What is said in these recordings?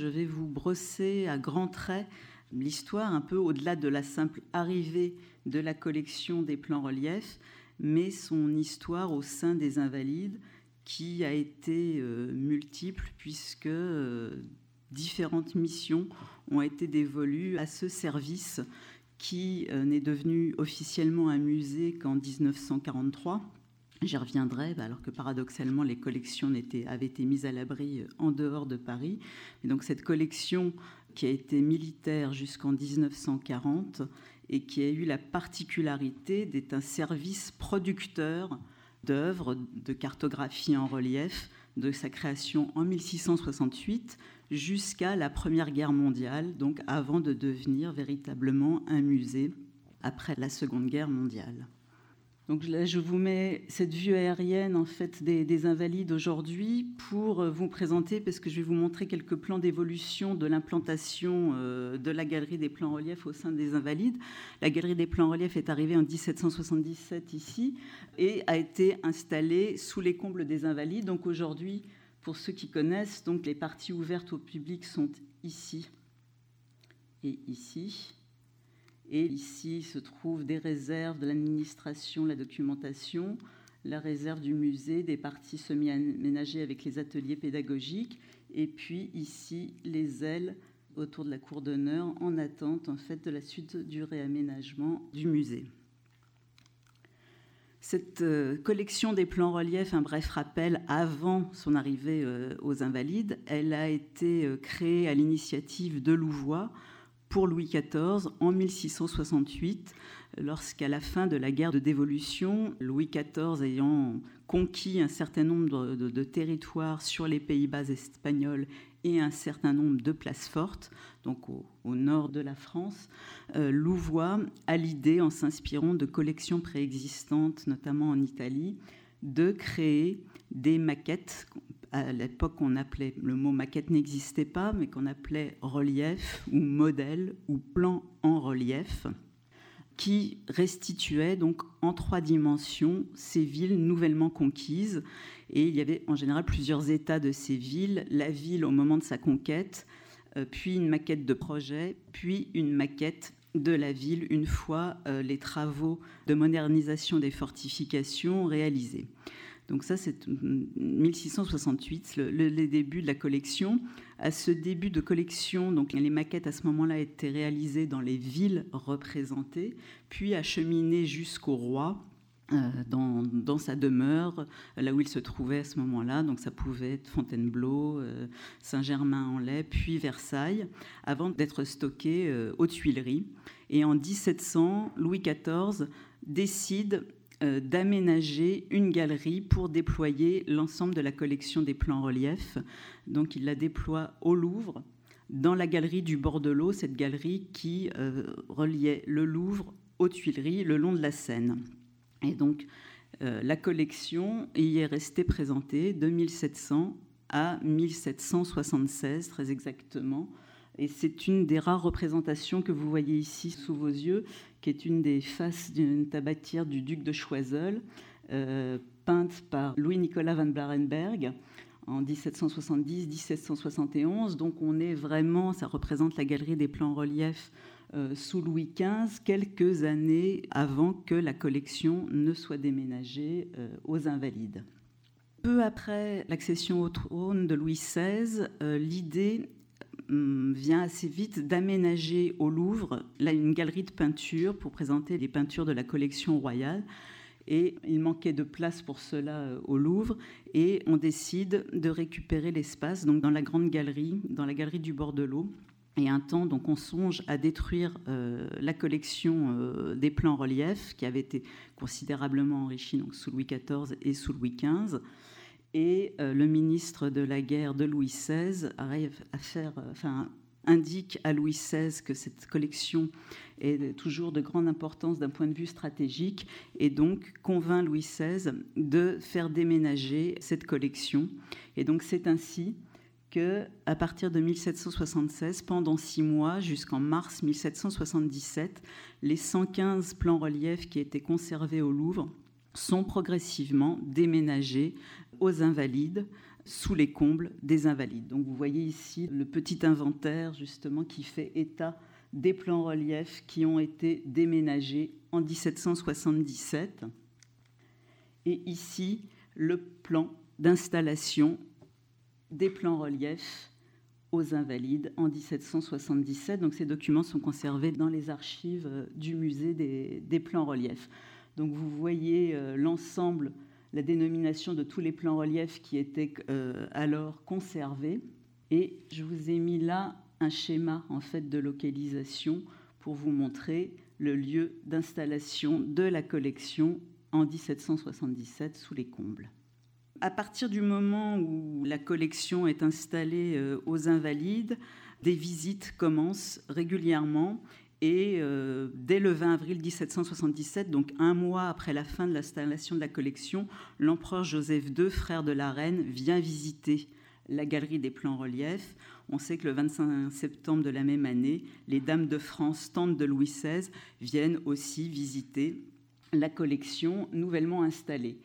je vais vous brosser à grands traits l'histoire, un peu au-delà de la simple arrivée de la collection des plans reliefs, mais son histoire au sein des Invalides, qui a été euh, multiple, puisque euh, différentes missions ont été dévolues à ce service qui euh, n'est devenu officiellement un musée qu'en 1943. J'y reviendrai, bah, alors que paradoxalement les collections avaient été mises à l'abri en dehors de Paris. Et donc cette collection qui a été militaire jusqu'en 1940 et qui a eu la particularité d'être un service producteur d'œuvres de cartographie en relief de sa création en 1668 jusqu'à la Première Guerre mondiale, donc avant de devenir véritablement un musée après la Seconde Guerre mondiale. Donc là, je vous mets cette vue aérienne en fait des, invalides aujourd'hui pour euh, vous présenter, parce que je vais vous montrer quelques plans d'évolution de l'implantation euh, de la galerie des plans reliefs au sein des invalides. La galerie des plans reliefs est arrivée en 1777 ici et a été installée sous les combles des invalides. Donc aujourd'hui, pour ceux qui connaissent, donc les parties ouvertes au public sont ici et ici. Et ici se trouvent des réserves de l'administration, la documentation, la réserve du musée, des parties semi-aménagées avec les ateliers pédagogiques, et puis ici les ailes autour de la cour d'honneur en attente en fait de la suite du réaménagement du musée. Cette euh, collection des plans reliefs, un bref rappel, avant son arrivée euh, aux Invalides, elle a été euh, créée à l'initiative de Louvois pour Louis XIV en 1668, lorsqu'à la fin de la guerre de dévolution, Louis XIV ayant conquis un certain nombre de, territoires sur les Pays-Bas espagnols et un certain nombre de places fortes, donc au, nord de la France, euh, Louvois a l'idée, en s'inspirant de collections préexistantes, notamment en Italie, de créer des maquettes à l'époque on appelait, le mot maquette n'existait pas, mais qu'on appelait relief ou modèle ou plan en relief, qui restituait donc en trois dimensions ces villes nouvellement conquises. Et il y avait en général plusieurs états de ces villes, la ville au moment de sa conquête, euh, puis une maquette de projet, puis une maquette de la ville une fois euh, les travaux de modernisation des fortifications réalisés. Donc ça, c'est 1668, les débuts de la collection. À ce début de collection, donc les maquettes à ce moment-là étaient réalisées dans les villes représentées, puis acheminées jusqu'au roi. Euh, dans, sa demeure, là où il se trouvait à ce moment-là. Donc ça pouvait être Fontainebleau, euh, Saint-Germain-en-Laye, puis Versailles, avant d'être stocké euh, aux Tuileries. Et en 1700, Louis XIV décide euh, d'aménager une galerie pour déployer l'ensemble de la collection des plans reliefs. Donc il la déploie au Louvre, dans la galerie du bord de l'eau, cette galerie qui euh, reliait le Louvre aux Tuileries le long de la Seine. Et donc euh, la collection y est restée présentée de 1700 à 1776 très exactement. Et c'est une des rares représentations que vous voyez ici sous vos yeux qui est une des faces d'une tabatière du duc de Choiseul, euh, peinte par Louis-Nicolas van Blarenberg en 1770-1771. Donc on est vraiment, ça représente la galerie des plans reliefs euh, sous Louis XV, quelques années avant que la collection ne soit déménagée euh, aux Invalides. Peu après l'accession au trône de Louis XVI, l'idée vient assez vite d'aménager au Louvre là, une galerie de peinture pour présenter les peintures de la collection royale. Et il manquait de place pour cela euh, au Louvre. Et on décide de récupérer l'espace donc dans la grande galerie, dans la galerie du bord de l'eau. Et un temps, donc, on songe à détruire euh, la collection euh, des plans reliefs qui avait été considérablement enrichie donc, sous Louis XIV et sous Louis XV. Et euh, le ministre de la guerre de Louis XVI arrive à faire, euh, enfin, indique à Louis XVI que cette collection est toujours de grande importance d'un point de vue stratégique et donc convainc Louis XVI de faire déménager cette collection. Et donc c'est ainsi que, à partir de 1776, pendant six mois jusqu'en mars 1777, les 115 plans reliefs qui étaient conservés au Louvre sont progressivement déménagés aux Invalides sous les combles des invalides. Donc vous voyez ici le petit inventaire justement qui fait état des plans reliefs qui ont été déménagés en 1777. Et ici, le plan d'installation des plans reliefs aux Invalides en 1777. Donc ces documents sont conservés dans les archives euh, du musée des, plans reliefs. Donc vous voyez euh, l'ensemble, la dénomination de tous les plans reliefs qui étaient euh, alors conservés. Et je vous ai mis là un schéma en fait de localisation pour vous montrer le lieu d'installation de la collection en 1777 sous les combles. À partir du moment où la collection est installée euh, aux Invalides, des visites commencent régulièrement et euh, dès le 20 avril 1777, donc un mois après la fin de l'installation de la collection, l'empereur Joseph II, frère de la reine, vient visiter la galerie des plans reliefs. On sait que le 25 septembre de la même année, les dames de France, tantes de Louis XVI, viennent aussi visiter la collection nouvellement installée.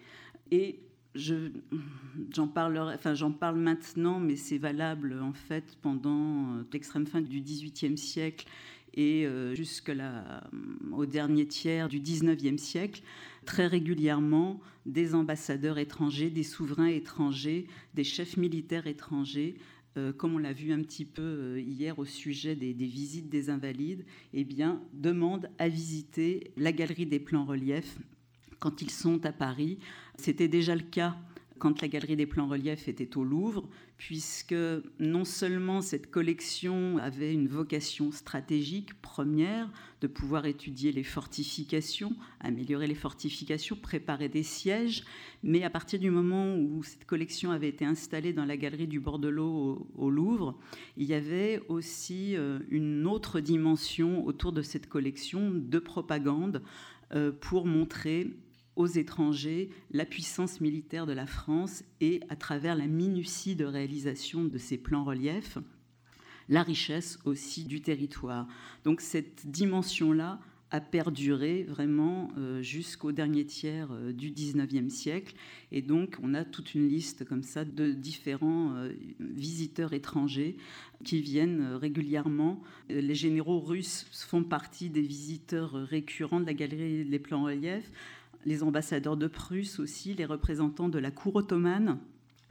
Et j'en enfin, parle maintenant, mais c'est valable en fait pendant euh, l'extrême fin du XVIIIe siècle et euh, jusqu'au dernier tiers du XIXe siècle, très régulièrement, des ambassadeurs étrangers, des souverains étrangers, des chefs militaires étrangers euh, comme on l'a vu un petit peu euh, hier au sujet des, visites des invalides, eh bien, demandent à visiter la galerie des plans reliefs quand ils sont à Paris. C'était déjà le cas quand la Galerie des plans reliefs était au Louvre, puisque non seulement cette collection avait une vocation stratégique première, de pouvoir étudier les fortifications, améliorer les fortifications, préparer des sièges, mais à partir du moment où cette collection avait été installée dans la Galerie du bord de l'eau au, Louvre, il y avait aussi euh, une autre dimension autour de cette collection de propagande euh, pour montrer aux étrangers la puissance militaire de la France et à travers la minutie de réalisation de ces plans reliefs, la richesse aussi du territoire. Donc cette dimension-là a perduré vraiment euh, jusqu'au dernier tiers euh, du 19e siècle. Et donc, on a toute une liste comme ça de différents euh, visiteurs étrangers qui viennent régulièrement. Les généraux russes font partie des visiteurs récurrents de la galerie des plans reliefs les ambassadeurs de Prusse aussi, les représentants de la cour ottomane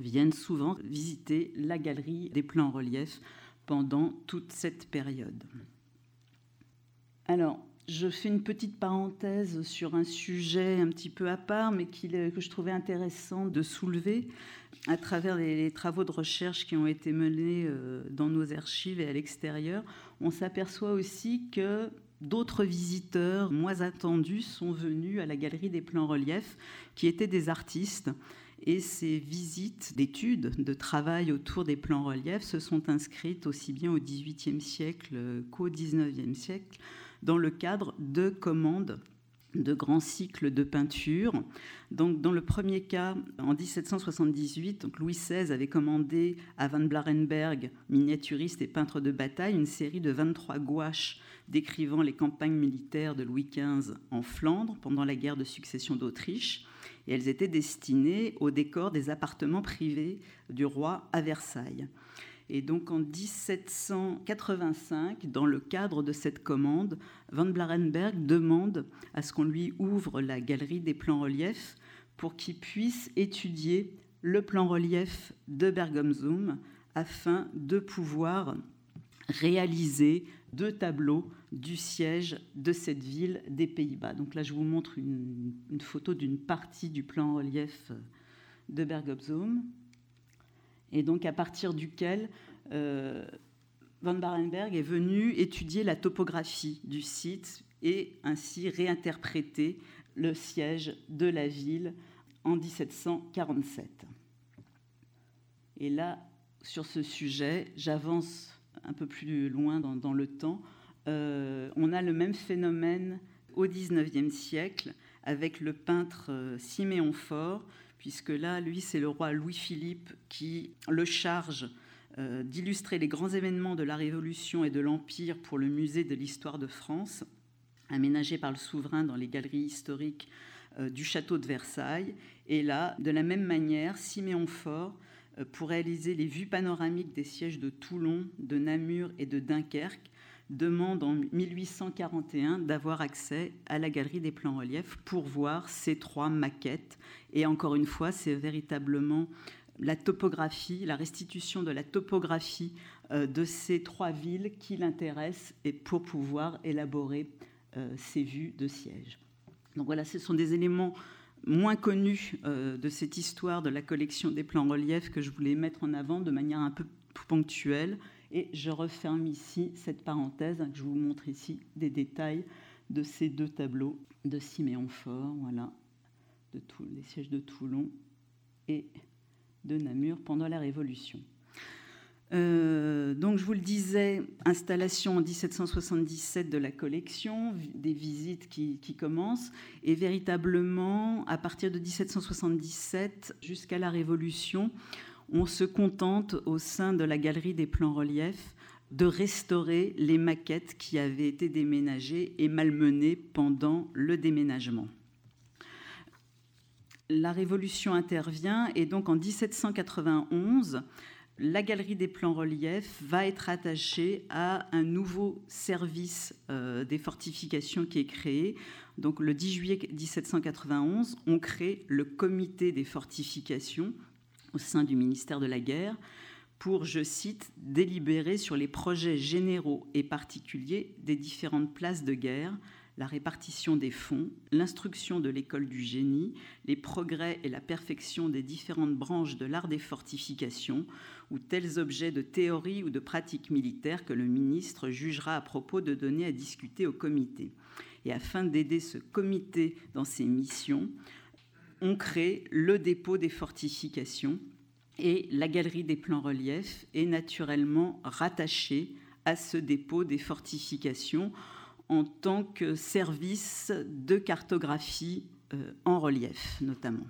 viennent souvent visiter la galerie des plans reliefs pendant toute cette période. Alors, je fais une petite parenthèse sur un sujet un petit peu à part, mais que je trouvais intéressant de soulever à travers les, travaux de recherche qui ont été menés euh, dans nos archives et à l'extérieur. On s'aperçoit aussi que d'autres visiteurs moins attendus sont venus à la galerie des plans reliefs, qui étaient des artistes. Et ces visites d'études, de travail autour des plans reliefs se sont inscrites aussi bien au XVIIIe siècle qu'au XIXe siècle dans le cadre de commandes de grands cycles de peinture. Donc, dans le premier cas, en 1778, Louis XVI avait commandé à Van Blarenberg, miniaturiste et peintre de bataille, une série de 23 gouaches décrivant les campagnes militaires de Louis XV en Flandre pendant la guerre de succession d'Autriche. Et elles étaient destinées au décor des appartements privés du roi à Versailles. Et donc en 1785, dans le cadre de cette commande, Van Blarenberg demande à ce qu'on lui ouvre la galerie des plans reliefs pour qu'il puisse étudier le plan relief de Bergam-Zoom afin de pouvoir réaliser deux tableaux du siège de cette ville des Pays-Bas. Donc là, je vous montre une, photo d'une partie du plan relief de Bergam-Zoom et donc à partir duquel euh, Van Barenberg est venu étudier la topographie du site et ainsi réinterpréter le siège de la ville en 1747. Et là, sur ce sujet, j'avance un peu plus loin dans, le temps. Euh, on a le même phénomène au XIXe siècle avec le peintre euh, Siméon Faure puisque là, lui, c'est le roi Louis-Philippe qui le charge euh, d'illustrer les grands événements de la Révolution et de l'Empire pour le musée de l'histoire de France, aménagé par le souverain dans les galeries historiques du château de Versailles. Et là, de la même manière, Siméon Faure pour réaliser les vues panoramiques des sièges de Toulon, de Namur et de Dunkerque, demande en 1841 d'avoir accès à la galerie des plans reliefs pour voir ces trois maquettes. Et encore une fois, c'est véritablement la topographie, la restitution de la topographie euh, de ces trois villes qui l'intéressent et pour pouvoir élaborer euh, ces vues de siège. Donc voilà, ce sont des éléments moins connus euh, de cette histoire de la collection des plans reliefs que je voulais mettre en avant de manière un peu ponctuelle. Et je referme ici cette parenthèse que je vous montre ici des détails de ces deux tableaux de Siméon Fort, voilà, de tous les sièges de Toulon et de Namur pendant la Révolution. Euh, donc, je vous le disais, installation en 1777 de la collection, des visites qui, commencent, et véritablement, à partir de 1777 jusqu'à la Révolution, on se contente au sein de la galerie des plans reliefs de restaurer les maquettes qui avaient été déménagées et malmenées pendant le déménagement. La Révolution intervient et donc en 1791, la Galerie des plans reliefs va être attachée à un nouveau service euh, des fortifications qui est créé. Donc le 10 juillet 1791, on crée le comité des fortifications au sein du ministère de la Guerre pour, je cite, délibérer sur les projets généraux et particuliers des différentes places de guerre, la répartition des fonds, l'instruction de l'école du génie, les progrès et la perfection des différentes branches de l'art des fortifications ou tels objets de théorie ou de pratique militaire que le ministre jugera à propos de donner à discuter au comité. Et afin d'aider ce comité dans ses missions, on crée le dépôt des fortifications et la galerie des plans reliefs est naturellement rattachée à ce dépôt des fortifications en tant que service de cartographie euh, en relief notamment.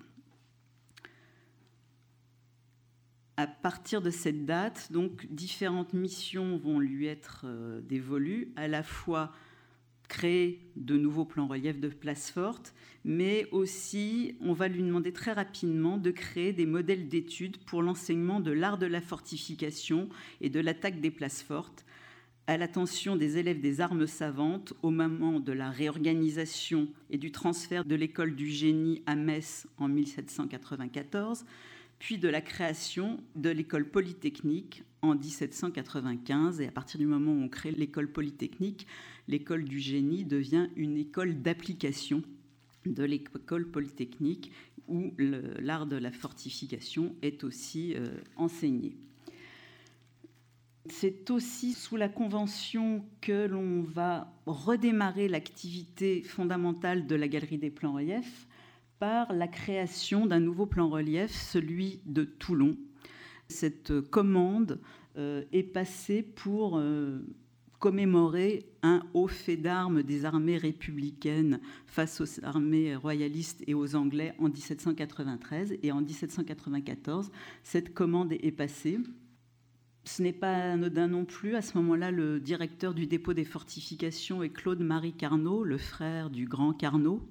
À partir de cette date, donc, différentes missions vont lui être euh, dévolues, à la fois créer de nouveaux plans reliefs de places fortes, mais aussi on va lui demander très rapidement de créer des modèles d'études pour l'enseignement de l'art de la fortification et de l'attaque des places fortes, à l'attention des élèves des armes savantes au moment de la réorganisation et du transfert de l'école du génie à Metz en 1794, puis de la création de l'école polytechnique en 1795. Et à partir du moment où on crée l'école polytechnique, l'école du génie devient une école d'application de l'école polytechnique où l'art de la fortification est aussi euh, enseigné. C'est aussi sous la Convention que l'on va redémarrer l'activité fondamentale de la Galerie des plans reliefs par la création d'un nouveau plan relief, celui de Toulon. Cette commande euh, est passée pour euh, commémorer un haut fait d'armes des armées républicaines face aux armées royalistes et aux Anglais en 1793. Et en 1794, cette commande est passée ce n'est pas anodin non plus. À ce moment-là, le directeur du dépôt des fortifications est Claude-Marie Carnot, le frère du grand Carnot.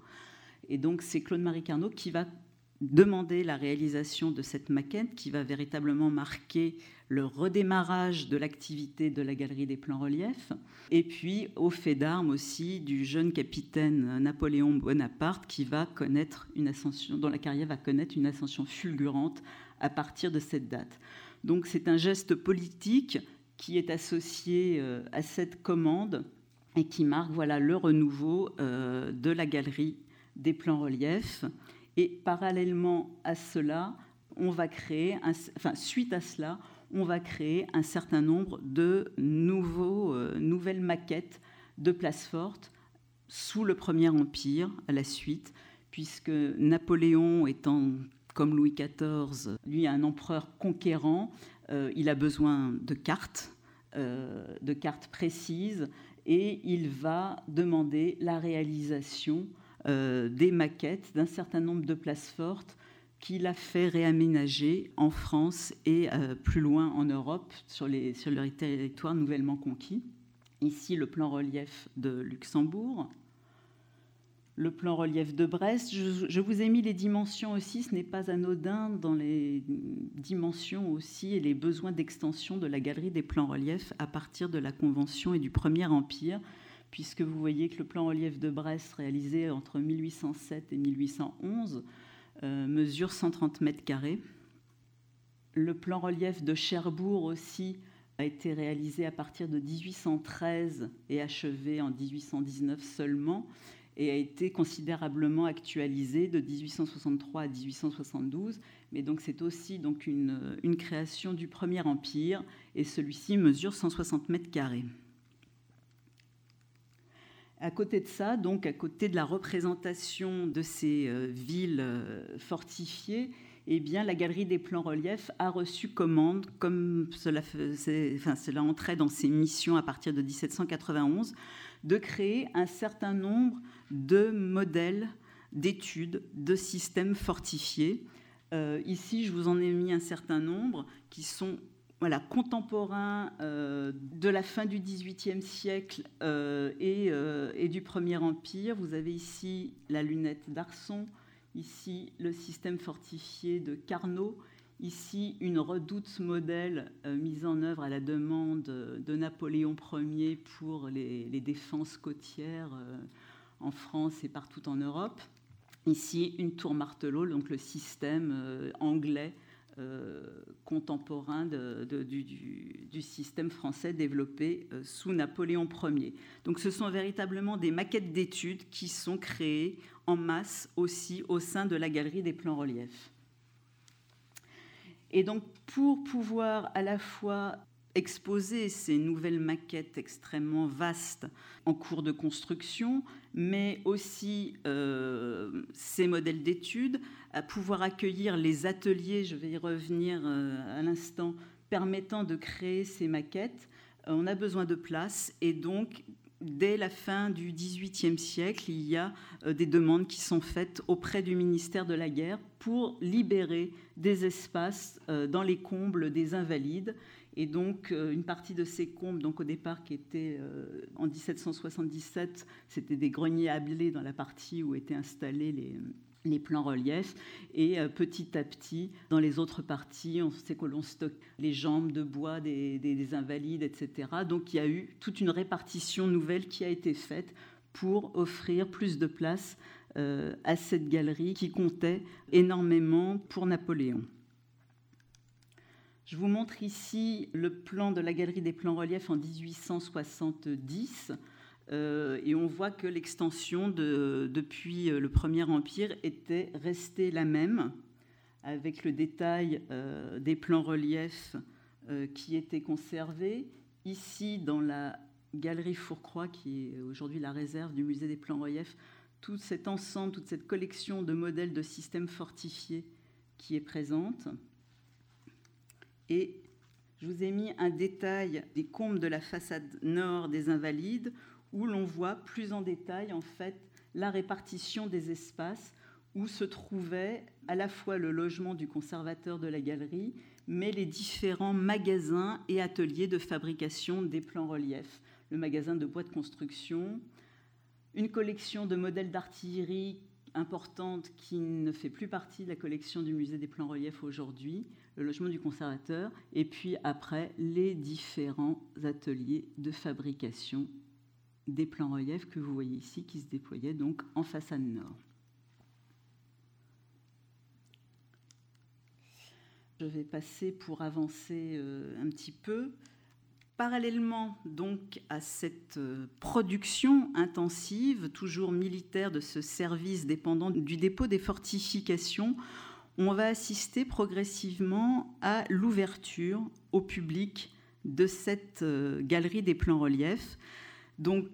Et donc, c'est Claude-Marie Carnot qui va demander la réalisation de cette maquette qui va véritablement marquer le redémarrage de l'activité de la galerie des plans reliefs, et puis au fait d'armes aussi du jeune capitaine Napoléon Bonaparte qui va connaître une ascension, dont la carrière va connaître une ascension fulgurante à partir de cette date. Donc c'est un geste politique qui est associé euh, à cette commande et qui marque voilà, le renouveau euh, de la galerie des plans reliefs. Et parallèlement à cela, on va créer, enfin suite à cela, on va créer un certain nombre de nouveaux, euh, nouvelles maquettes de places fortes sous le Premier Empire à la suite, puisque Napoléon étant comme Louis XIV, lui, un empereur conquérant, euh, il a besoin de cartes, euh, de cartes précises, et il va demander la réalisation euh, des maquettes d'un certain nombre de places fortes qu'il a fait réaménager en France et plus loin en Europe, sur les, sur territoires nouvellement conquis. Ici, le plan relief de Luxembourg. le plan relief de Brest. Je, vous ai mis les dimensions aussi, ce n'est pas anodin dans les dimensions aussi et les besoins d'extension de la galerie des plans reliefs à partir de la Convention et du Premier Empire, puisque vous voyez que le plan relief de Brest réalisé entre 1807 et 1811 euh, mesure 130 mètres carrés. Le plan relief de Cherbourg aussi a été réalisé à partir de 1813 et achevé en 1819 seulement et a été considérablement actualisé de 1863 à 1872. Mais donc c'est aussi donc une, une, création du Premier Empire et celui-ci mesure 160 mètres carrés. À côté de ça, donc à côté de la représentation de ces euh, villes euh, fortifiées, eh bien, la Galerie des plans reliefs a reçu commande, comme cela, entrait dans ses missions à partir de 1791, de créer un certain nombre de modèles d'études de systèmes fortifiés. Euh, ici, je vous en ai mis un certain nombre qui sont voilà, contemporains euh, de la fin du XVIIIe siècle euh, et, et, du Premier Empire. Vous avez ici la lunette d'Arson, ici le système fortifié de Carnot, Ici, une redoute modèle euh, mise en œuvre à la demande de Napoléon Ier pour les, défenses côtières euh, en France et partout en Europe. Ici, une tour martelot, donc le système euh, anglais contemporain du, système français développé sous Napoléon Ier. Donc ce sont véritablement des maquettes d'études qui sont créées en masse aussi au sein de la galerie des plans reliefs. Et donc, pour pouvoir à la fois exposer ces nouvelles maquettes extrêmement vastes en cours de construction, mais aussi euh, ces modèles d'études, à pouvoir accueillir les ateliers, je vais y revenir euh, à l'instant, permettant de créer ces maquettes, euh, on a besoin de place et donc dès la fin du XVIIIe siècle, il y a euh, des demandes qui sont faites auprès du ministère de la Guerre pour libérer des espaces dans les combles des invalides. Et donc, une partie de ces combles, donc au départ, qui étaient en 1777, c'était des greniers à blé dans la partie où étaient installés les, les plans reliefs. Et euh, petit à petit, dans les autres parties, on sait que l'on stocke les jambes de bois des, invalides, etc. Donc il y a eu toute une répartition nouvelle qui a été faite pour offrir plus de place euh, à cette galerie qui comptait énormément pour Napoléon. Je vous montre ici le plan de la galerie des plans reliefs en 1870. Euh, et on voit que l'extension depuis euh, le Premier Empire était restée la même, avec le détail euh, des plans reliefs qui étaient conservés. Ici, dans la galerie Fourcroy, qui est aujourd'hui la réserve du musée des plans reliefs, tout cet ensemble, toute cette collection de modèles de systèmes fortifiés qui est présente. Et je vous ai mis un détail des combes de la façade nord des Invalides, où l'on voit plus en détail en fait la répartition des espaces où se trouvait à la fois le logement du conservateur de la galerie, mais les différents magasins et ateliers de fabrication des plans reliefs. Le magasin de bois de construction, une collection de modèles d'artillerie importante qui ne fait plus partie de la collection du musée des plans reliefs aujourd'hui, le logement du conservateur, et puis après les différents ateliers de fabrication des plans reliefs que vous voyez ici qui se déployaient donc en façade nord. Je vais passer pour avancer euh, un petit peu. Parallèlement donc à cette euh, production intensive, toujours militaire, de ce service dépendant du dépôt des fortifications, on va assister progressivement à l'ouverture au public de cette euh, galerie des plans reliefs donc,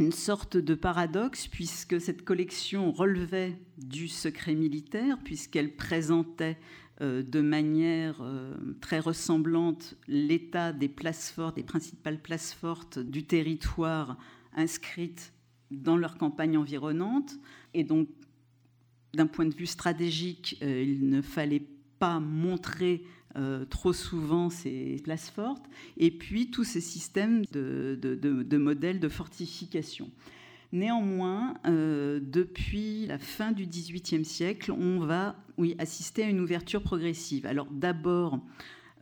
une sorte de paradoxe, puisque cette collection relevait du secret militaire, puisqu'elle présentait euh, de manière euh, très ressemblante l'état des places fortes, des principales places fortes du territoire inscrites dans leur campagne environnante. Et donc, d'un point de vue stratégique, euh, il ne fallait pas montrer euh, trop souvent ces places fortes, et puis tous ces systèmes de, modèles de fortification. Néanmoins, euh, depuis la fin du XVIIIe siècle, on va assister à une ouverture progressive. Alors d'abord,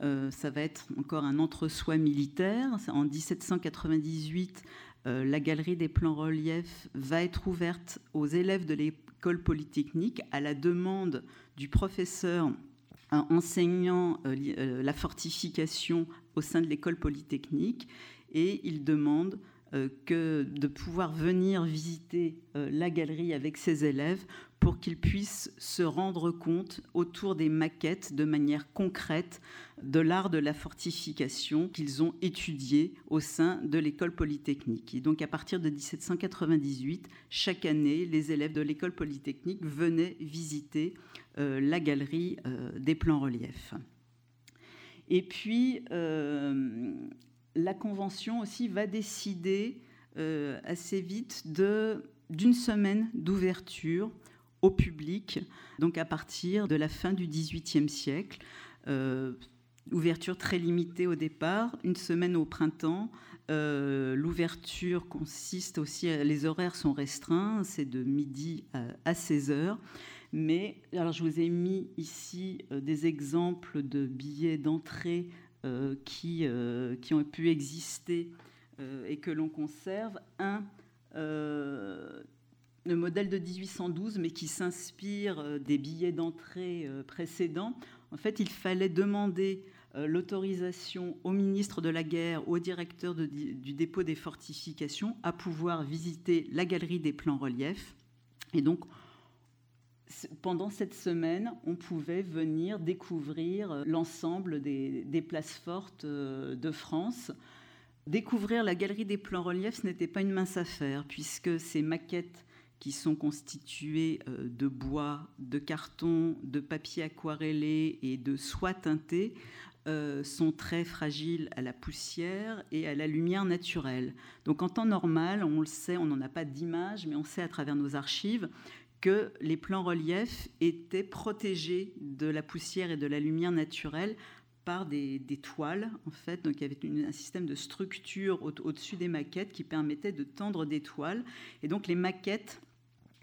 euh, ça va être encore un entre-soi militaire. En 1798, euh, la galerie des plans reliefs va être ouverte aux élèves de l'école polytechnique à la demande du professeur enseignant la fortification au sein de l'école polytechnique et il demande euh, que de pouvoir venir visiter euh, la galerie avec ses élèves pour qu'ils puissent se rendre compte autour des maquettes de manière concrète de l'art de la fortification qu'ils ont étudié au sein de l'école polytechnique. Et donc à partir de 1798, chaque année, les élèves de l'école polytechnique venaient visiter euh, la galerie des plans reliefs. Et puis, la Convention aussi va décider euh, assez vite d'une semaine d'ouverture au public, donc à partir de la fin du XVIIIe siècle. Euh, ouverture très limitée au départ, une semaine au printemps. Euh, l'ouverture consiste aussi, les horaires sont restreints, c'est de midi à, 16 heures. Mais alors je vous ai mis ici des exemples de billets d'entrée euh, qui, euh, qui, ont pu exister euh, et que l'on conserve. Un, le modèle de 1812, mais qui s'inspire des billets d'entrée précédents. En fait, il fallait demander l'autorisation au ministre de la Guerre, au directeur du dépôt des fortifications, à pouvoir visiter la galerie des plans reliefs. Et donc, pendant cette semaine, on pouvait venir découvrir euh, l'ensemble des, places fortes euh, de France. Découvrir la galerie des plans reliefs, ce n'était pas une mince affaire, puisque ces maquettes qui sont constituées euh, de bois, de carton, de papier aquarellé et de soie teintée, sont très fragiles à la poussière et à la lumière naturelle. Donc en temps normal, on le sait, on n'en a pas d'image, mais on sait à travers nos archives que les plans reliefs étaient protégés de la poussière et de la lumière naturelle par des, toiles, en fait. Donc, il y avait un système de structure au-dessus des maquettes qui permettait de tendre des toiles. Et donc, les maquettes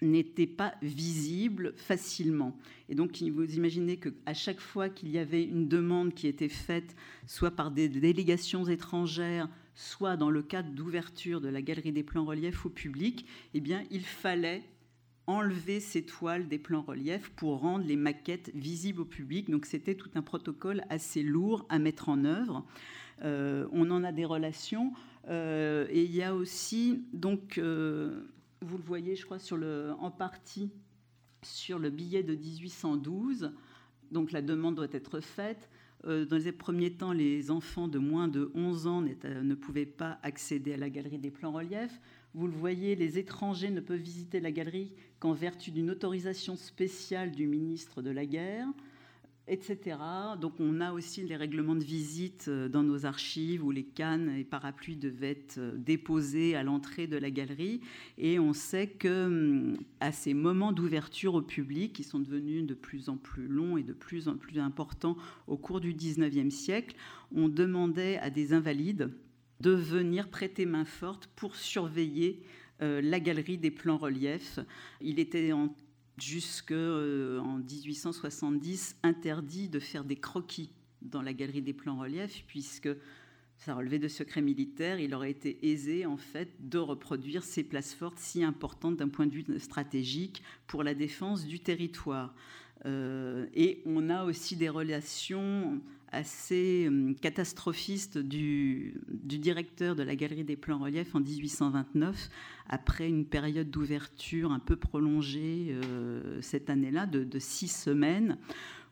n'étaient pas visibles facilement. Et donc, vous imaginez qu'à chaque fois qu'il y avait une demande qui était faite, soit par des délégations étrangères, soit dans le cadre d'ouverture de la galerie des plans reliefs au public, eh bien, il fallait enlever ces toiles des plans reliefs pour rendre les maquettes visibles au public. Donc c'était tout un protocole assez lourd à mettre en œuvre. Euh, on en a des relations. Euh, et il y a aussi, donc, euh, vous le voyez, je crois, en partie sur le billet de 1812. Donc la demande doit être faite. Dans les premiers temps, les enfants de moins de 11 ans ne pouvaient pas accéder à la galerie des plans reliefs. Vous le voyez, les étrangers ne peuvent visiter la galerie qu'en vertu d'une autorisation spéciale du ministre de la Guerre, etc. Donc on a aussi les règlements de visite euh, dans nos archives où les cannes et parapluies devaient être euh, déposés à l'entrée de la galerie. Et on sait que hum, à ces moments d'ouverture au public, qui sont devenus de plus en plus longs et de plus en plus importants au cours du 19e siècle, on demandait à des invalides de venir prêter main forte pour surveiller euh, la galerie des plans reliefs. Il était en, jusque euh, en 1870 interdit de faire des croquis dans la galerie des plans reliefs puisque ça relevait de secret militaire, il aurait été aisé en fait de reproduire ces places fortes si importantes d'un point de vue stratégique pour la défense du territoire. Euh, et on a aussi des relations assez hum, catastrophiste du, directeur de la Galerie des Plans Reliefs en 1829, après une période d'ouverture un peu prolongée euh, cette année-là, de, six semaines,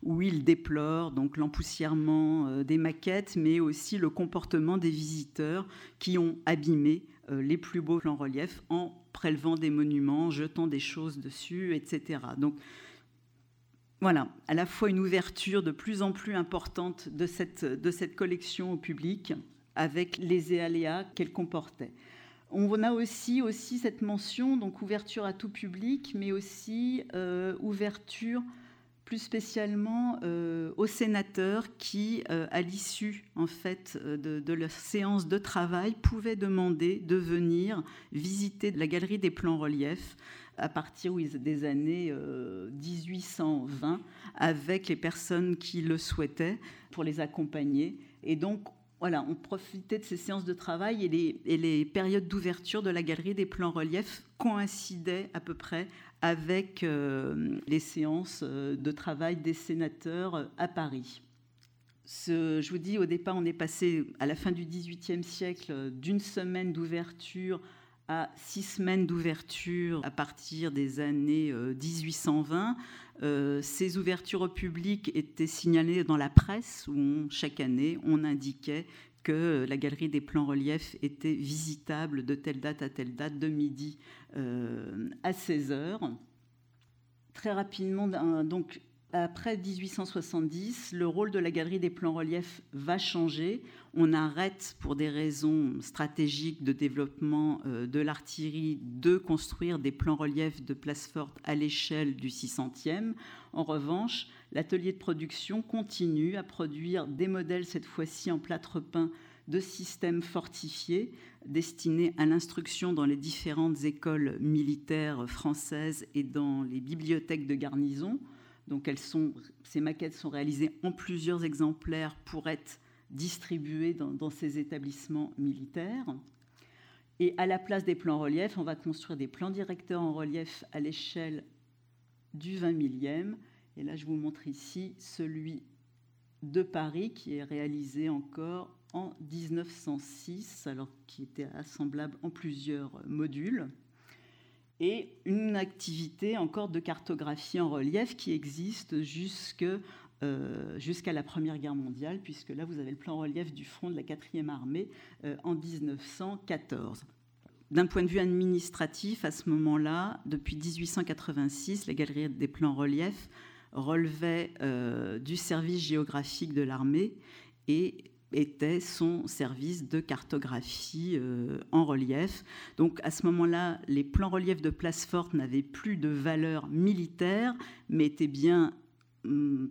où il déplore donc l'empoussièrement euh, des maquettes, mais aussi le comportement des visiteurs qui ont abîmé euh, les plus beaux plans reliefs en prélevant des monuments, jetant des choses dessus, etc. Donc voilà, à la fois une ouverture de plus en plus importante de cette, de cette collection au public avec les aléas qu'elle comportait. On a aussi, aussi cette mention, donc ouverture à tout public, mais aussi euh, ouverture plus spécialement euh, aux sénateurs qui, euh, à l'issue en fait de, de, leur séance de travail, pouvaient demander de venir visiter la galerie des plans reliefs à partir des années 1820 euh, avec les personnes qui le souhaitaient pour les accompagner. Et donc, voilà, on profitait de ces séances de travail et les, périodes d'ouverture de la galerie des plans reliefs coïncidaient à peu près avec euh, les séances euh, de travail des sénateurs à Paris. Je vous dis, au départ, on est passé à la fin du XVIIIe siècle d'une semaine d'ouverture à six semaines d'ouverture à partir des années 1820. Euh, euh, ces ouvertures au public étaient signalées dans la presse où chaque année on indiquait que la galerie des plans reliefs était visitable de telle date à telle date, de midi euh, à 16 heures. Très rapidement, donc après 1870, le rôle de la galerie des plans reliefs va changer. On arrête, pour des raisons stratégiques de développement euh, de l'artillerie, de construire des plans reliefs de place forte à l'échelle du 600e. En revanche, l'atelier de production continue à produire des modèles, cette fois-ci en plâtre peint, de systèmes fortifiés destinés à l'instruction dans les différentes écoles militaires françaises et dans les bibliothèques de garnison. Donc elles sont, ces maquettes sont réalisées en plusieurs exemplaires pour être distribuées dans, ces établissements militaires. Et à la place des plans reliefs, on va construire des plans directeurs en relief à l'échelle du 20 millième. Et là, je vous montre ici celui de Paris qui est réalisé encore en 1906, alors qui était assemblable en plusieurs modules et une activité encore de cartographie en relief qui existe euh, jusqu'à la Première Guerre mondiale, puisque là, vous avez le plan relief du front de la 4e armée euh, en 1914. D'un point de vue administratif, à ce moment-là, depuis 1886, la galerie des plans relief relevait euh, du service géographique de l'armée et était son service de cartographie en relief. Donc à ce moment-là, les plans reliefs de place forte n'avaient plus de valeur militaire, mais étaient bien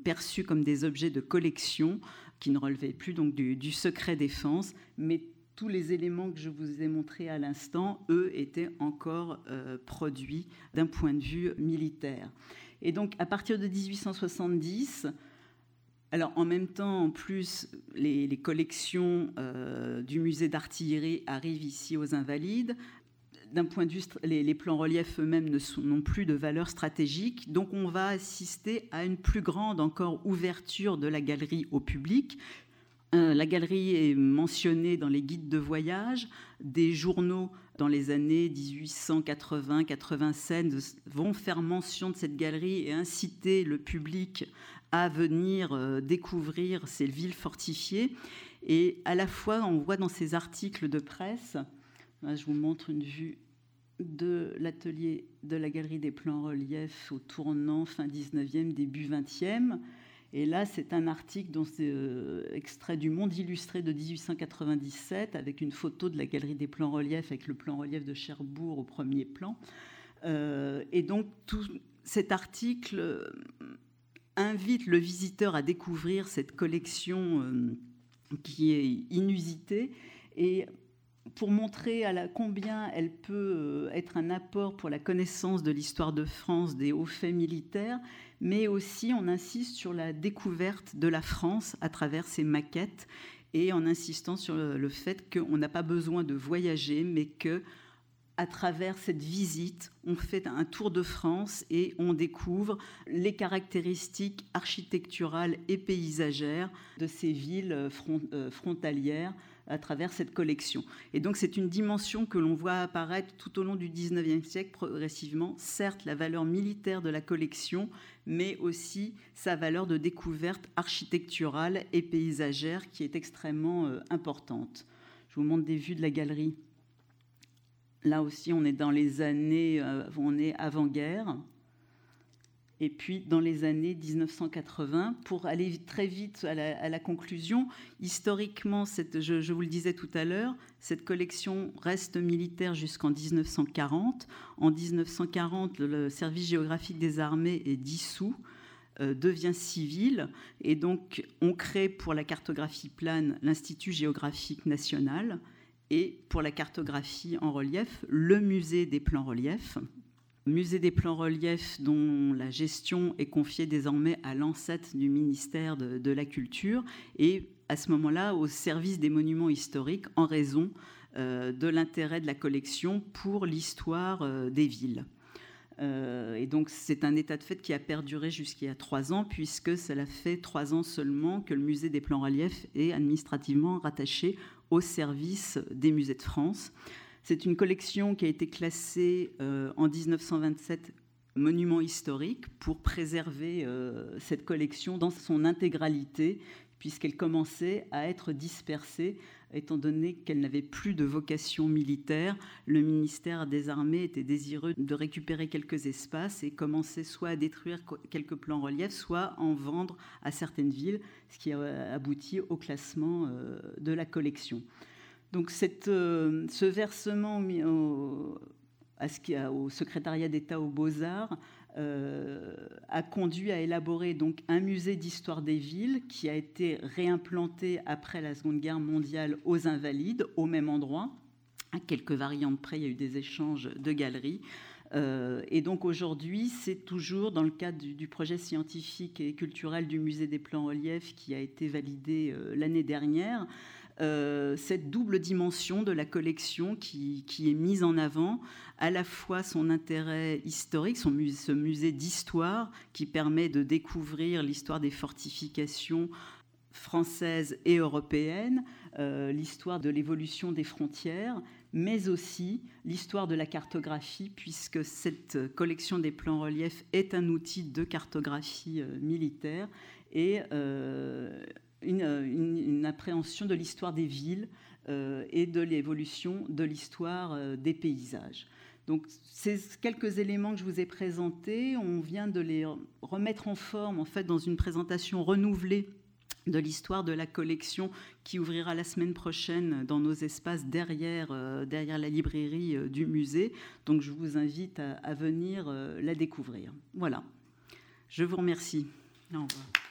perçus comme des objets de collection qui ne relevaient plus donc du, secret défense, mais tous les éléments que je vous ai montrés à l'instant, eux, étaient encore euh, produits d'un point de vue militaire. Et donc, à partir de 1870, alors en même temps, en plus, les, collections euh, du musée d'artillerie arrivent ici aux Invalides. D'un point de vue, les, plans reliefs eux-mêmes n'ont plus de valeur stratégique, donc on va assister à une plus grande encore ouverture de la galerie au public. Euh, la galerie est mentionnée dans les guides de voyage. Des journaux dans les années 1880-87 vont faire mention de cette galerie et inciter le public à venir euh, découvrir ces villes fortifiées. Et à la fois, on voit dans ces articles de presse, je vous montre une vue de l'atelier de la Galerie des plans reliefs au tournant fin 19e, début 20e. Et là, c'est un article euh, extrait du Monde illustré de 1897, avec une photo de la Galerie des plans reliefs, avec le plan relief de Cherbourg au premier plan. Euh, et donc, tout cet article invite le visiteur à découvrir cette collection euh, qui est inusitée et pour montrer à la, combien elle peut euh, être un apport pour la connaissance de l'histoire de France, des hauts faits militaires, mais aussi on insiste sur la découverte de la France à travers ces maquettes et en insistant sur le fait qu'on n'a pas besoin de voyager, mais que à travers cette visite, on fait un tour de France et on découvre les caractéristiques architecturales et paysagères de ces villes euh, frontalières à travers cette collection. Et donc c'est une dimension que l'on voit apparaître tout au long du 19e siècle progressivement, certes la valeur militaire de la collection, mais aussi sa valeur de découverte architecturale et paysagère qui est extrêmement euh, importante. Je vous montre des vues de la galerie Là aussi, on est dans les années, euh, on est avant-guerre. Et puis, dans les années 1980, pour aller très vite à la, conclusion, historiquement, je, vous le disais tout à l'heure, cette collection reste militaire jusqu'en 1940. En 1940, le service géographique des armées est dissous. devient civile et donc on crée pour la cartographie plane l'Institut géographique national et pour la cartographie en relief le musée des plans reliefs. Musée des plans reliefs dont la gestion est confiée désormais à l'ancêtre du ministère de, la Culture et à ce moment-là au service des monuments historiques en raison euh, de l'intérêt de la collection pour l'histoire euh, des villes. Euh, et donc c'est un état de fait qui a perduré jusqu'il y a trois ans, puisque cela fait trois ans seulement que le musée des plans reliefs est administrativement rattaché au service des musées de France. C'est une collection qui a été classée en 1927 monument historique pour préserver cette collection dans son intégralité, puisqu'elle commençait à être dispersée, étant donné qu'elle n'avait plus de vocation militaire. Le ministère des Armées était désireux de récupérer quelques espaces et commençait soit à détruire quelques plans reliefs, soit à en vendre à certaines villes, ce qui a abouti au classement euh, de la collection. Donc euh, ce versement au, au secrétariat d'État aux beaux-arts euh, a conduit à élaborer donc un musée d'histoire des villes qui a été réimplanté après la Seconde Guerre mondiale aux Invalides, au même endroit. À quelques variantes près, il y a eu des échanges de galeries. Euh, et donc aujourd'hui, c'est toujours dans le cadre du, projet scientifique et culturel du musée des plans reliefs qui a été validé l'année dernière. Euh, cette double dimension de la collection qui, est mise en avant, à la fois son intérêt historique, son musée, ce musée d'histoire qui permet de découvrir l'histoire des fortifications françaises et européennes, euh, l'histoire de l'évolution des frontières, mais aussi l'histoire de la cartographie, puisque cette collection des plans reliefs est un outil de cartographie euh, militaire et une, appréhension de l'histoire des villes euh, et de l'évolution de l'histoire euh, des paysages. Donc, ces quelques éléments que je vous ai présentés, on vient de les remettre en forme, en fait, dans une présentation renouvelée de l'histoire de la collection qui ouvrira la semaine prochaine dans nos espaces derrière, euh, derrière la librairie du musée. Donc, je vous invite à, à venir la découvrir. Voilà. Je vous remercie. Au revoir.